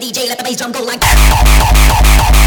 DJ, let the bass drum go like that.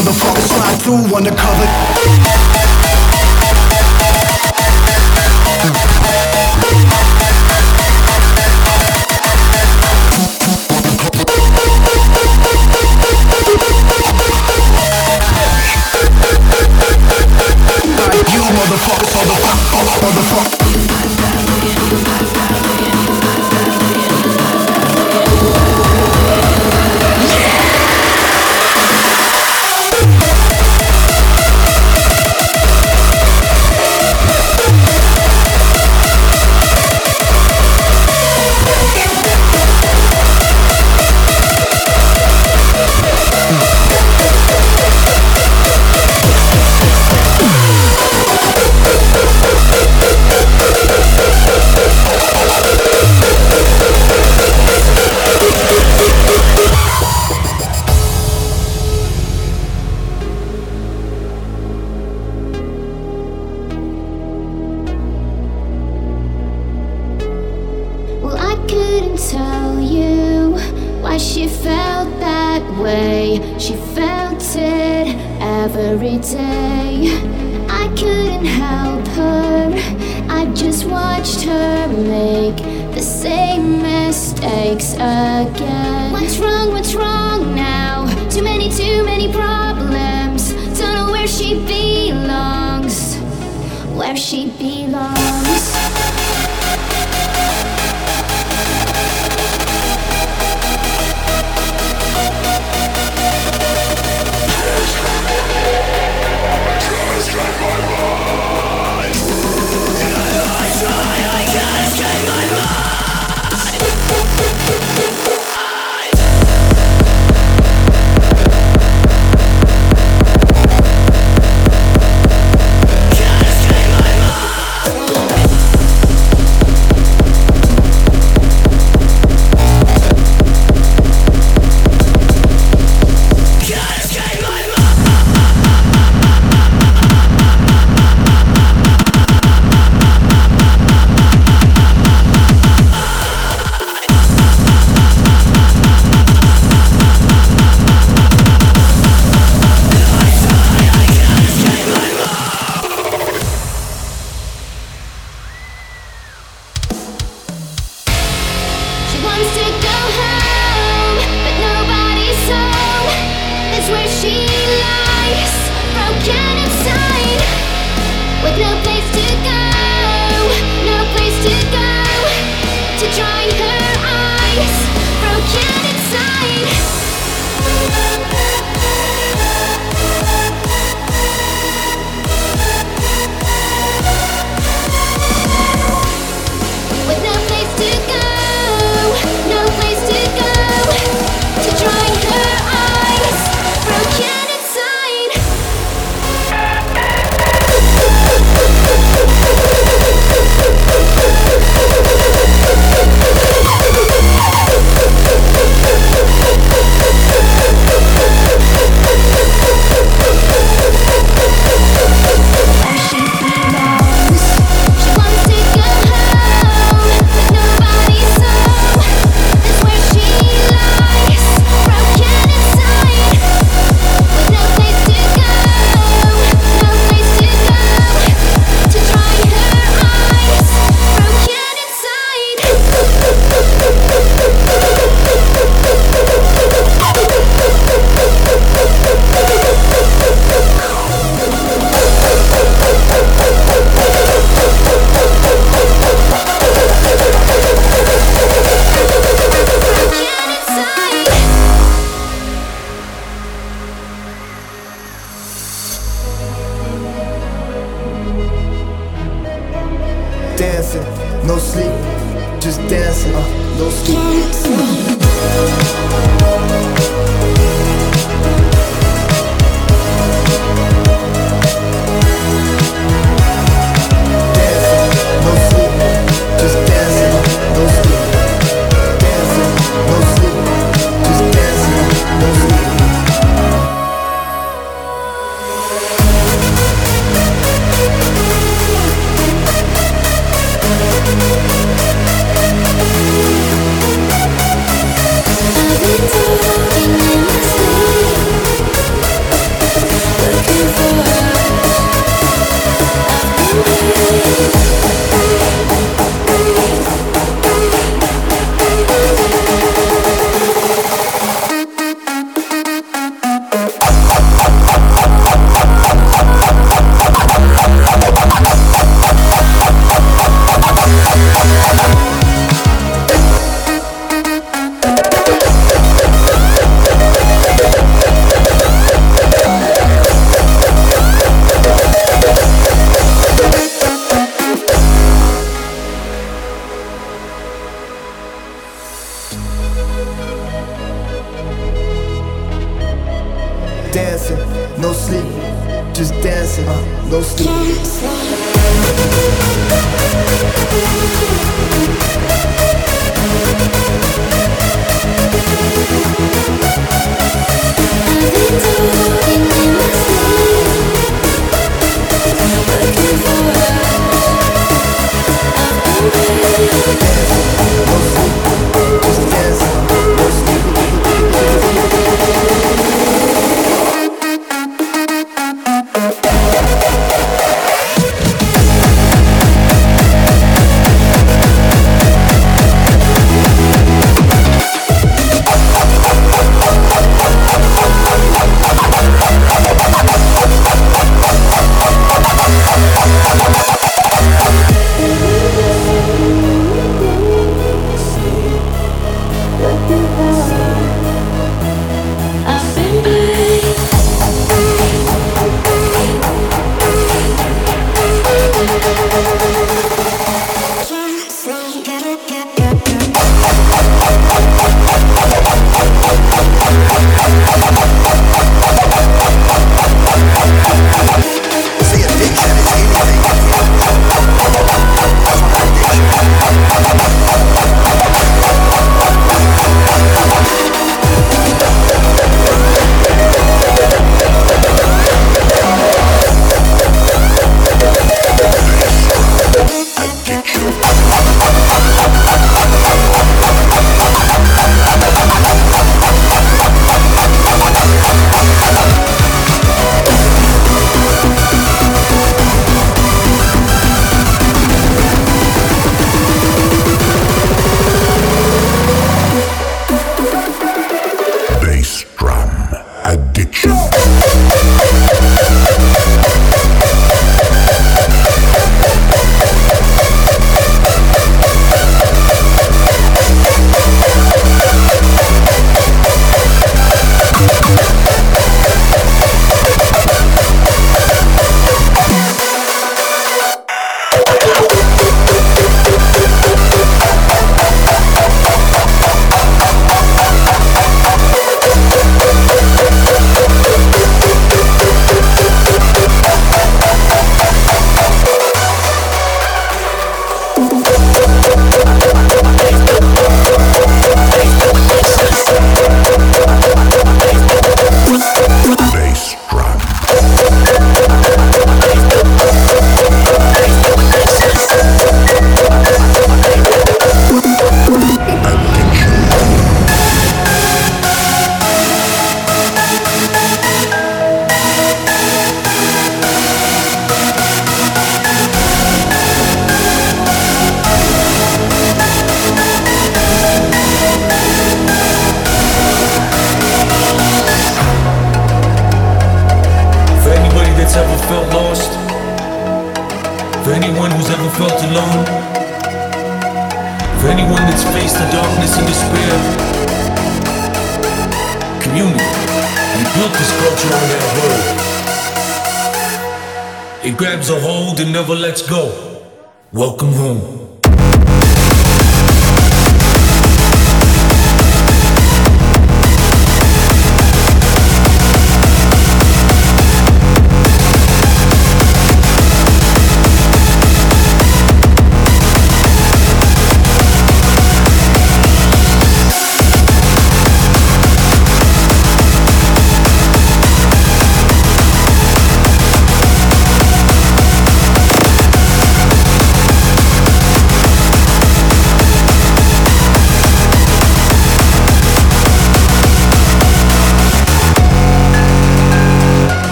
Motherfucker slide through undercover.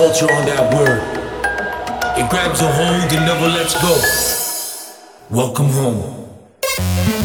Culture on that word. It grabs a hold and never lets go. Welcome home.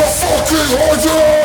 motherfucking order!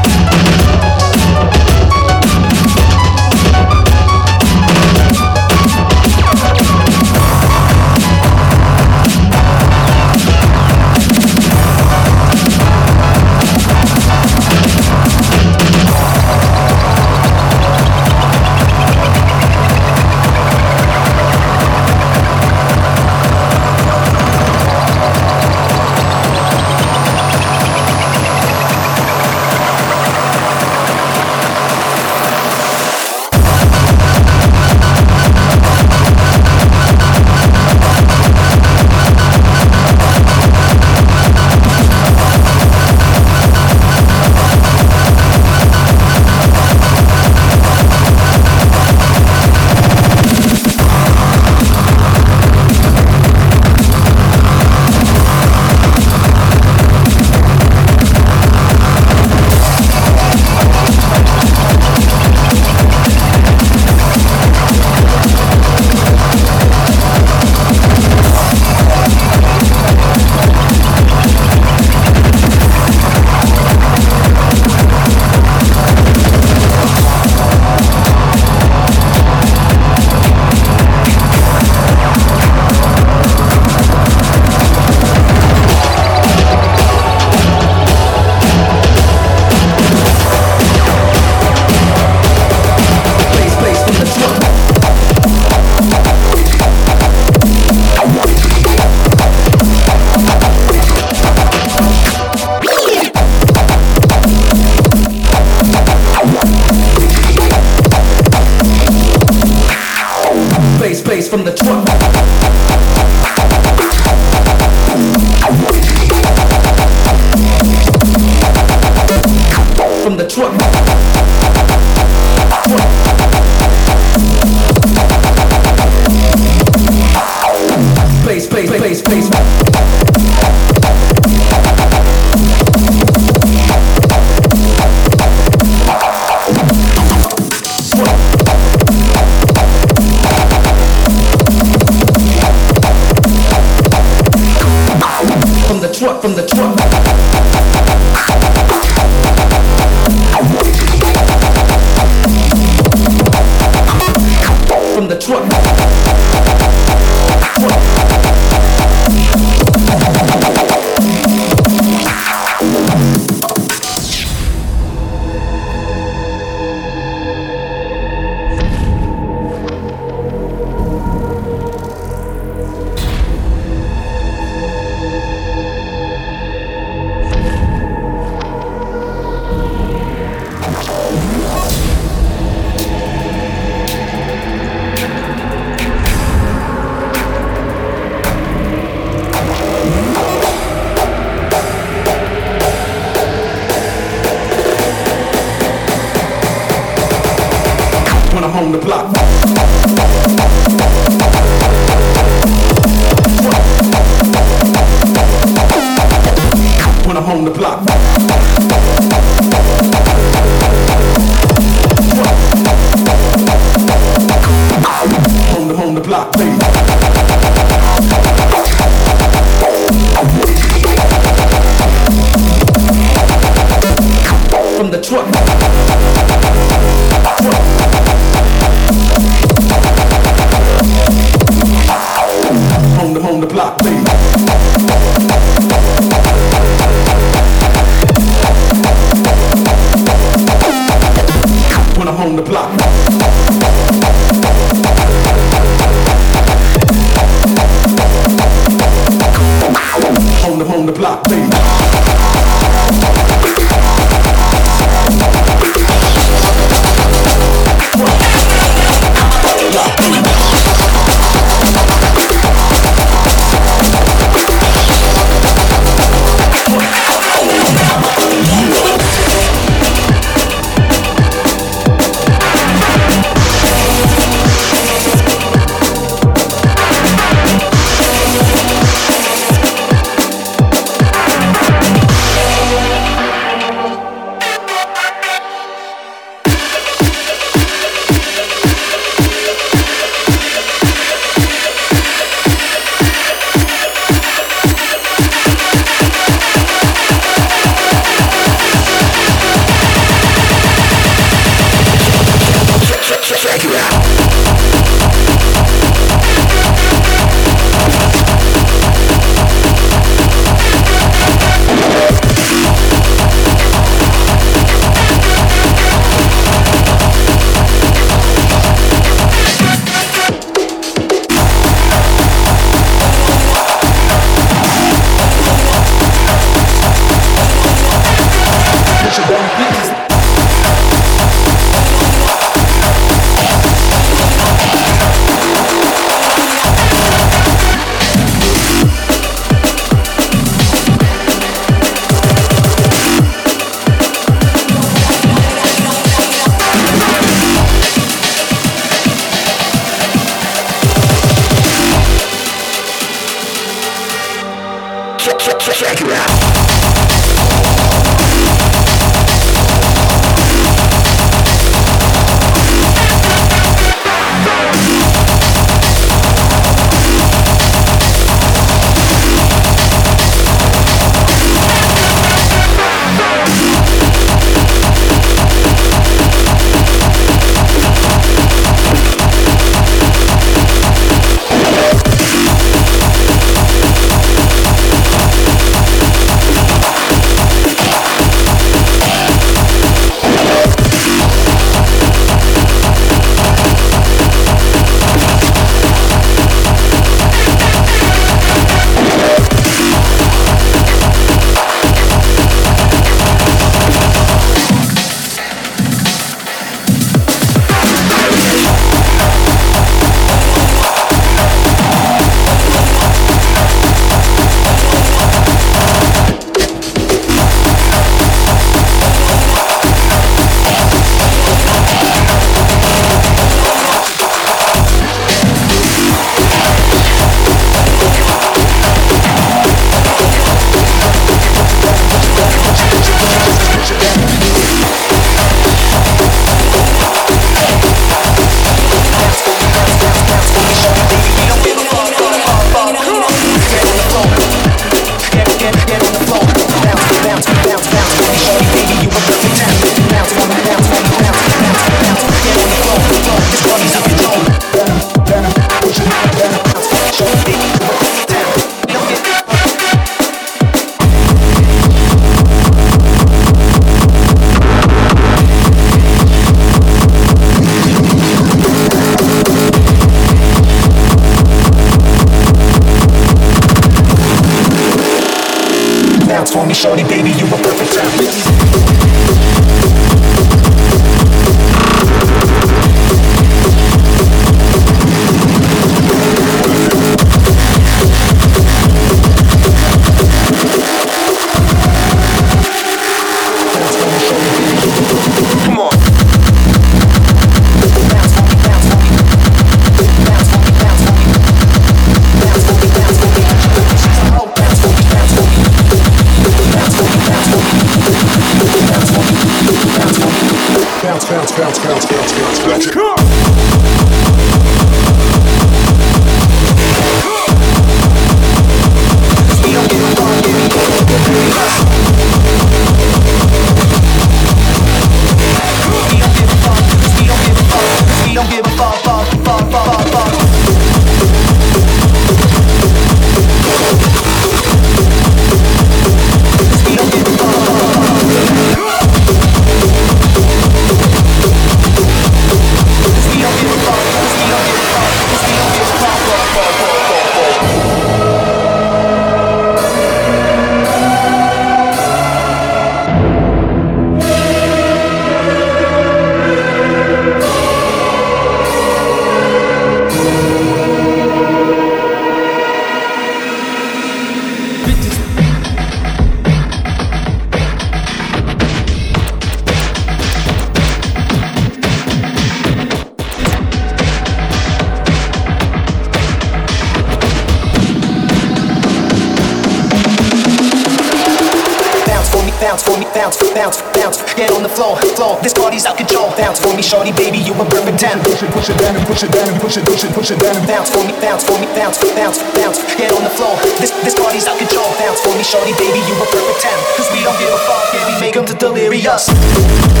Delirious.